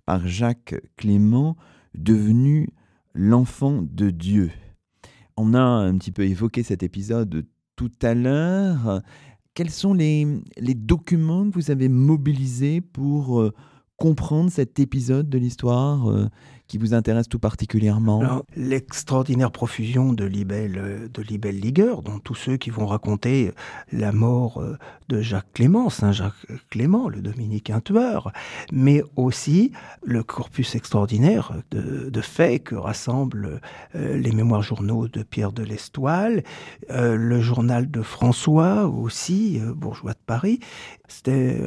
par Jacques Clément, devenu l'enfant de Dieu. On a un petit peu évoqué cet épisode tout à l'heure. Quels sont les, documents que vous avez mobilisés pour euh, comprendre cet épisode de l'histoire euh, qui vous intéresse tout particulièrement L'extraordinaire profusion de libelles, euh, de libelles ligueurs, dont tous ceux qui vont raconter la mort euh, de Jacques Clément, Saint Jacques Clément, le dominicain tueur, mais aussi le corpus extraordinaire de, faits que rassemblent euh, les mémoires journaux de Pierre de l'Estoile, le journal de François aussi, bourgeois de Paris. C'était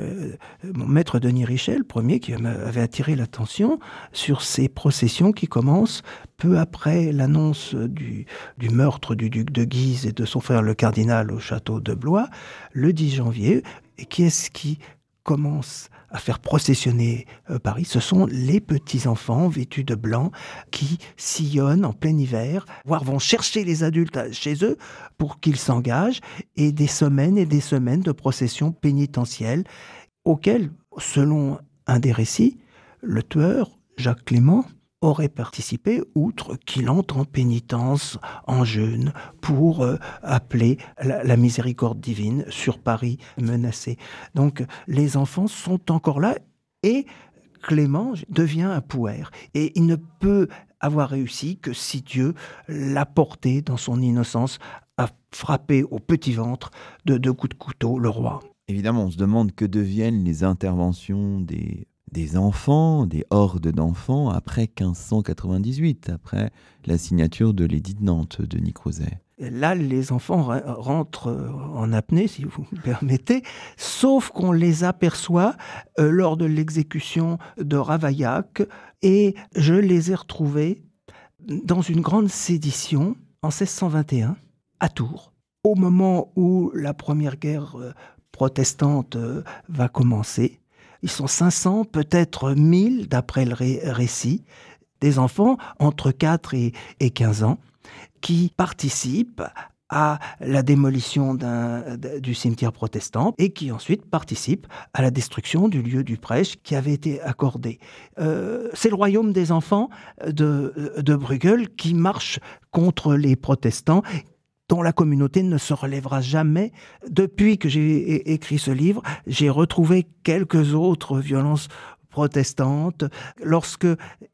mon maître Denis Richel, premier, qui m'avait attiré l'attention sur ces procès qui commence peu après l'annonce du, du, meurtre du duc de Guise et de son frère le cardinal au château de Blois, le 10 janvier. Et qui est-ce qui commence à faire processionner euh, Paris, ce sont les petits-enfants vêtus de blanc qui sillonnent en plein hiver, voire vont chercher les adultes chez eux pour qu'ils s'engagent, et des semaines et des semaines de processions pénitentielles auxquelles, selon un des récits, le tueur, Jacques Clément, aurait participé, outre qu'il entre en pénitence, en jeûne, pour euh, appeler la, miséricorde divine sur Paris menacé. Donc les enfants sont encore là et Clément devient un pouer. Et il ne peut avoir réussi que si Dieu l'a porté dans son innocence à frapper au petit ventre de deux coups de couteau le roi. Évidemment, on se demande que deviennent les interventions des des enfants, des hordes d'enfants après 1598, après la signature de l'édit de Nantes de Nicrozet. Là, les enfants rentrent en apnée, si vous me permettez, sauf qu'on les aperçoit euh, lors de l'exécution de Ravaillac, et je les ai retrouvés dans une grande sédition en 1621 à Tours, au moment où la première guerre euh, protestante euh, va commencer. Ils sont 500, peut-être 1000 d'après le récit, des enfants entre 4 et 15 ans qui participent à la démolition du cimetière protestant et qui ensuite participent à la destruction du lieu du prêche qui avait été accordé. Euh, c'est le royaume des enfants de, de Bruegel qui marche contre les protestants dont la communauté ne se relèvera jamais. Depuis que j'ai écrit ce livre, j'ai retrouvé quelques autres violences protestantes, lorsque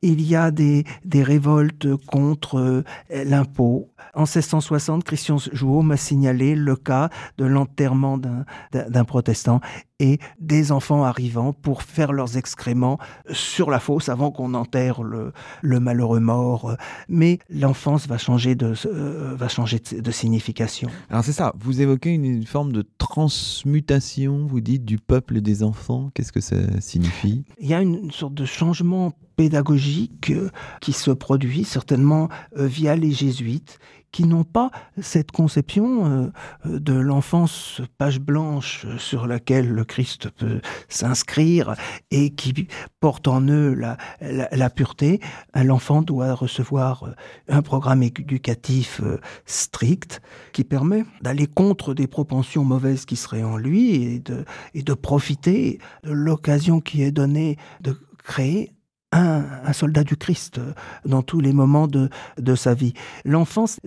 il y a des, des révoltes contre euh, l'impôt. En 1660, Christian Jouot m'a signalé le cas de l'enterrement d'un protestant et des enfants arrivant pour faire leurs excréments sur la fosse avant qu'on enterre le, le, malheureux mort. Mais l'enfance va changer de, euh, va changer de, signification. Alors c'est ça, vous évoquez une, forme de transmutation, vous dites, du peuple des enfants. Qu'est-ce que ça signifie? Il y a une sorte de changement pédagogique euh, qui se produit certainement euh, via les jésuites qui n'ont pas cette conception euh, de l'enfance page blanche sur laquelle le Christ peut s'inscrire et qui porte en eux la, la, pureté. L'enfant doit recevoir euh, un programme éducatif euh, strict qui permet d'aller contre des propensions mauvaises qui seraient en lui et de, et de profiter de l'occasion qui est donnée de créer un, soldat du Christ euh, dans tous les moments de, de sa vie. L'enfance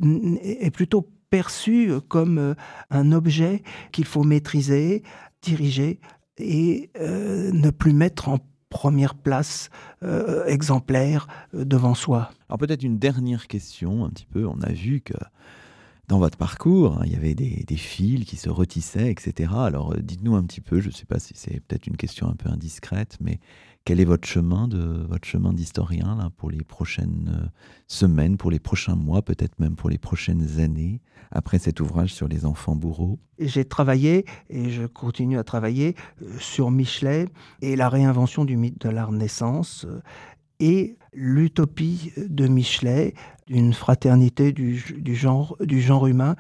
est plutôt perçue comme euh, un objet qu'il faut maîtriser, diriger et euh, ne plus mettre en première place exemplaire devant soi. Alors peut-être une dernière question, un petit peu, on a vu que dans votre parcours, hein, il y avait des, des, fils qui se retissaient, etc. Alors dites-nous un petit peu, je ne sais pas si c'est peut-être une question un peu indiscrète, mais quel est votre chemin de votre chemin d'historien là pour les prochaines euh, semaines, pour les prochains mois, peut-être même pour les prochaines années après cet ouvrage sur les enfants bourreaux? J'ai travaillé et je continue à travailler euh, sur Michelet et la réinvention du mythe de la Renaissance euh, et l'utopie de Michelet d'une fraternité du, genre, du genre humain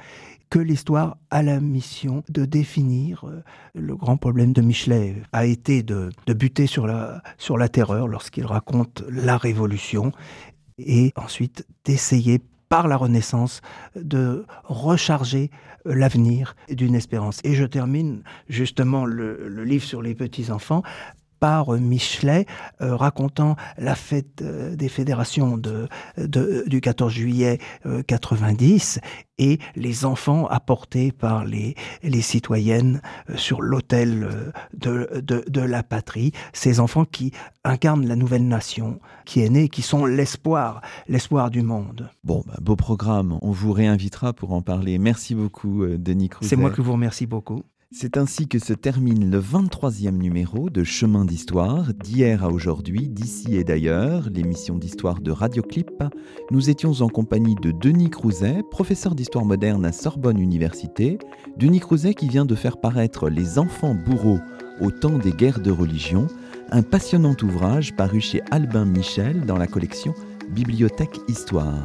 que l'histoire a la mission de définir euh, le grand problème de Michelet a été de, buter sur la, sur la terreur lorsqu'il raconte la Révolution et ensuite d'essayer par la Renaissance de recharger l'avenir d'une espérance. Et je termine justement le, le livre sur les petits-enfants par Michelet, euh, racontant la fête euh, des fédérations de, du 14 juillet 90 euh, et les enfants apportés par les, les citoyennes sur l'autel de, de, de, la patrie, ces enfants qui incarnent la nouvelle nation qui est née, qui sont l'espoir, l'espoir du monde. Bon, bah, beau programme, on vous réinvitera pour en parler. Merci beaucoup, Denis Cruz. C'est moi qui vous remercie beaucoup. C'est ainsi que se termine le 23e numéro de Chemin d'Histoire, d'hier à aujourd'hui, d'ici et d'ailleurs, l'émission d'histoire de Radioclip. Nous étions en compagnie de Denis Crouzet, professeur d'histoire moderne à Sorbonne Université. Denis Crouzet qui vient de faire paraître Les enfants bourreaux au temps des guerres de religion, un passionnant ouvrage paru chez Albin Michel dans la collection Bibliothèque Histoire.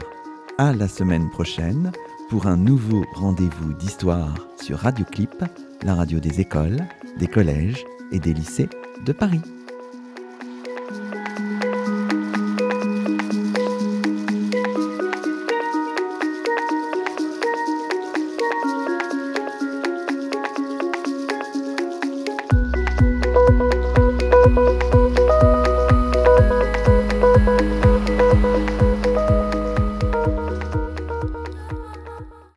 À la semaine prochaine pour un nouveau rendez-vous d'histoire sur Radioclip la radio des écoles, des collèges et des lycées de Paris.